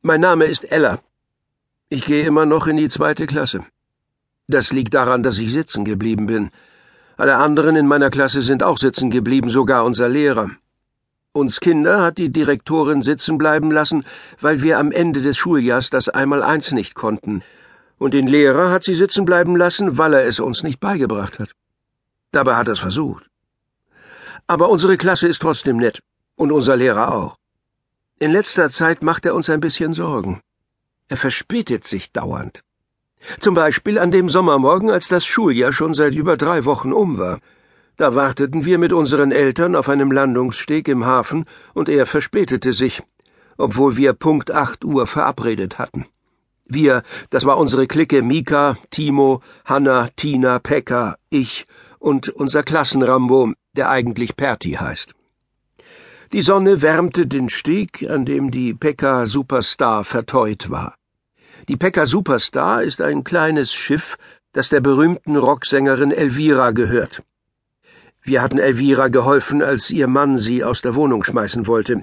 Mein Name ist Ella. Ich gehe immer noch in die zweite Klasse. Das liegt daran, dass ich sitzen geblieben bin. Alle anderen in meiner Klasse sind auch sitzen geblieben, sogar unser Lehrer. Uns Kinder hat die Direktorin sitzen bleiben lassen, weil wir am Ende des Schuljahrs das Einmaleins nicht konnten. Und den Lehrer hat sie sitzen bleiben lassen, weil er es uns nicht beigebracht hat. Dabei hat er es versucht. Aber unsere Klasse ist trotzdem nett. Und unser Lehrer auch. In letzter Zeit macht er uns ein bisschen Sorgen. Er verspätet sich dauernd. Zum Beispiel an dem Sommermorgen, als das Schuljahr schon seit über drei Wochen um war. Da warteten wir mit unseren Eltern auf einem Landungssteg im Hafen und er verspätete sich, obwohl wir Punkt acht Uhr verabredet hatten. Wir, das war unsere Clique Mika, Timo, Hanna, Tina, Pekka, ich und unser Klassenrambo, der eigentlich Perti heißt. Die Sonne wärmte den Steg, an dem die Pekka Superstar verteut war. Die Pekka Superstar ist ein kleines Schiff, das der berühmten Rocksängerin Elvira gehört. Wir hatten Elvira geholfen, als ihr Mann sie aus der Wohnung schmeißen wollte.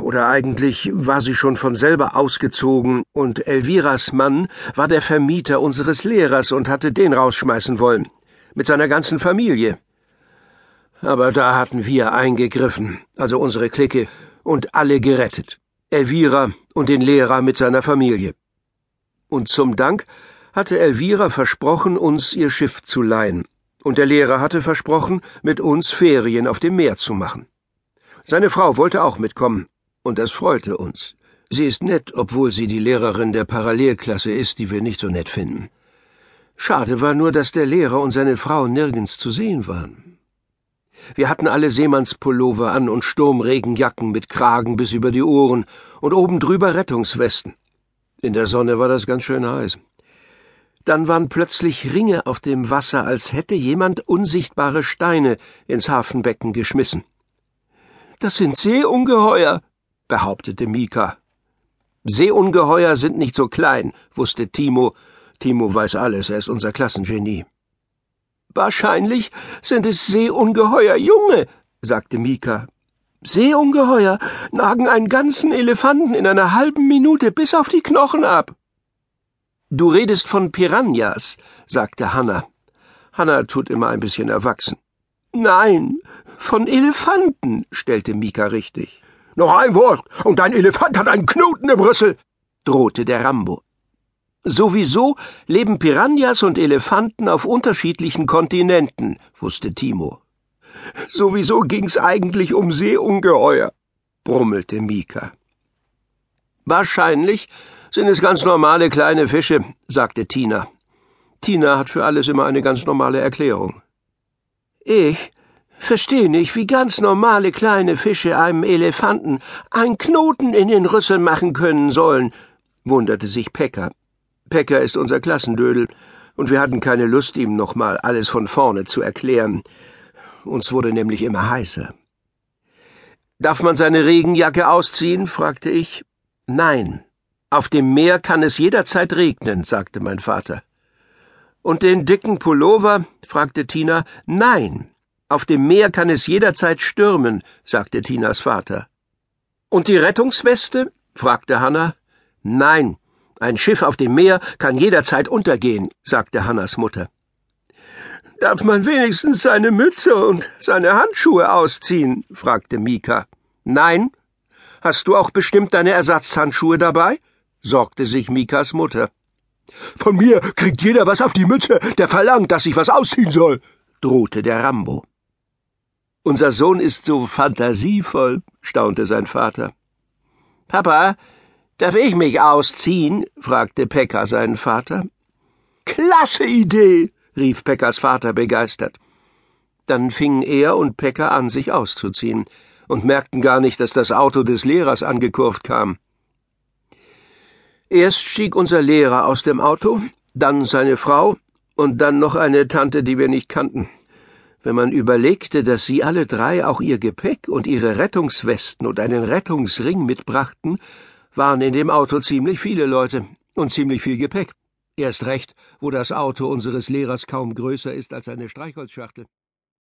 Oder eigentlich war sie schon von selber ausgezogen, und Elviras Mann war der Vermieter unseres Lehrers und hatte den rausschmeißen wollen. Mit seiner ganzen Familie. Aber da hatten wir eingegriffen, also unsere Clique, und alle gerettet. Elvira und den Lehrer mit seiner Familie und zum Dank hatte Elvira versprochen, uns ihr Schiff zu leihen, und der Lehrer hatte versprochen, mit uns Ferien auf dem Meer zu machen. Seine Frau wollte auch mitkommen, und das freute uns. Sie ist nett, obwohl sie die Lehrerin der Parallelklasse ist, die wir nicht so nett finden. Schade war nur, dass der Lehrer und seine Frau nirgends zu sehen waren. Wir hatten alle Seemannspullover an und Sturmregenjacken mit Kragen bis über die Ohren und oben drüber Rettungswesten. In der Sonne war das ganz schön heiß. Dann waren plötzlich Ringe auf dem Wasser, als hätte jemand unsichtbare Steine ins Hafenbecken geschmissen. Das sind Seeungeheuer, behauptete Mika. Seeungeheuer sind nicht so klein, wusste Timo. Timo weiß alles, er ist unser Klassengenie. Wahrscheinlich sind es Seeungeheuer Junge, sagte Mika. Seeungeheuer nagen einen ganzen Elefanten in einer halben Minute bis auf die Knochen ab. Du redest von Piranhas, sagte Hanna. Hanna tut immer ein bisschen erwachsen. Nein, von Elefanten, stellte Mika richtig. Noch ein Wort, und dein Elefant hat einen Knoten im Rüssel, drohte der Rambo. Sowieso leben Piranhas und Elefanten auf unterschiedlichen Kontinenten, wusste Timo. Sowieso ging's eigentlich um Seeungeheuer, brummelte Mika. Wahrscheinlich sind es ganz normale kleine Fische, sagte Tina. Tina hat für alles immer eine ganz normale Erklärung. Ich verstehe nicht, wie ganz normale kleine Fische einem Elefanten einen Knoten in den Rüssel machen können sollen, wunderte sich Pekka. Pekka ist unser Klassendödel, und wir hatten keine Lust, ihm nochmal alles von vorne zu erklären. Uns wurde nämlich immer heißer. Darf man seine Regenjacke ausziehen? fragte ich. Nein. Auf dem Meer kann es jederzeit regnen, sagte mein Vater. Und den dicken Pullover? fragte Tina. Nein. Auf dem Meer kann es jederzeit stürmen, sagte Tinas Vater. Und die Rettungsweste? fragte Hanna. Nein. Ein Schiff auf dem Meer kann jederzeit untergehen, sagte Hannas Mutter. Darf man wenigstens seine Mütze und seine Handschuhe ausziehen? fragte Mika. Nein. Hast du auch bestimmt deine Ersatzhandschuhe dabei? sorgte sich Mikas Mutter. Von mir kriegt jeder was auf die Mütze, der verlangt, dass ich was ausziehen soll, drohte der Rambo. Unser Sohn ist so fantasievoll, staunte sein Vater. Papa, darf ich mich ausziehen? fragte Pekka seinen Vater. Klasse Idee, rief Pekkas Vater begeistert. Dann fingen er und Pekka an, sich auszuziehen und merkten gar nicht, dass das Auto des Lehrers angekurvt kam. Erst stieg unser Lehrer aus dem Auto, dann seine Frau und dann noch eine Tante, die wir nicht kannten. Wenn man überlegte, dass sie alle drei auch ihr Gepäck und ihre Rettungswesten und einen Rettungsring mitbrachten, waren in dem Auto ziemlich viele Leute und ziemlich viel Gepäck. Erst recht, wo das Auto unseres Lehrers kaum größer ist als eine Streichholzschachtel.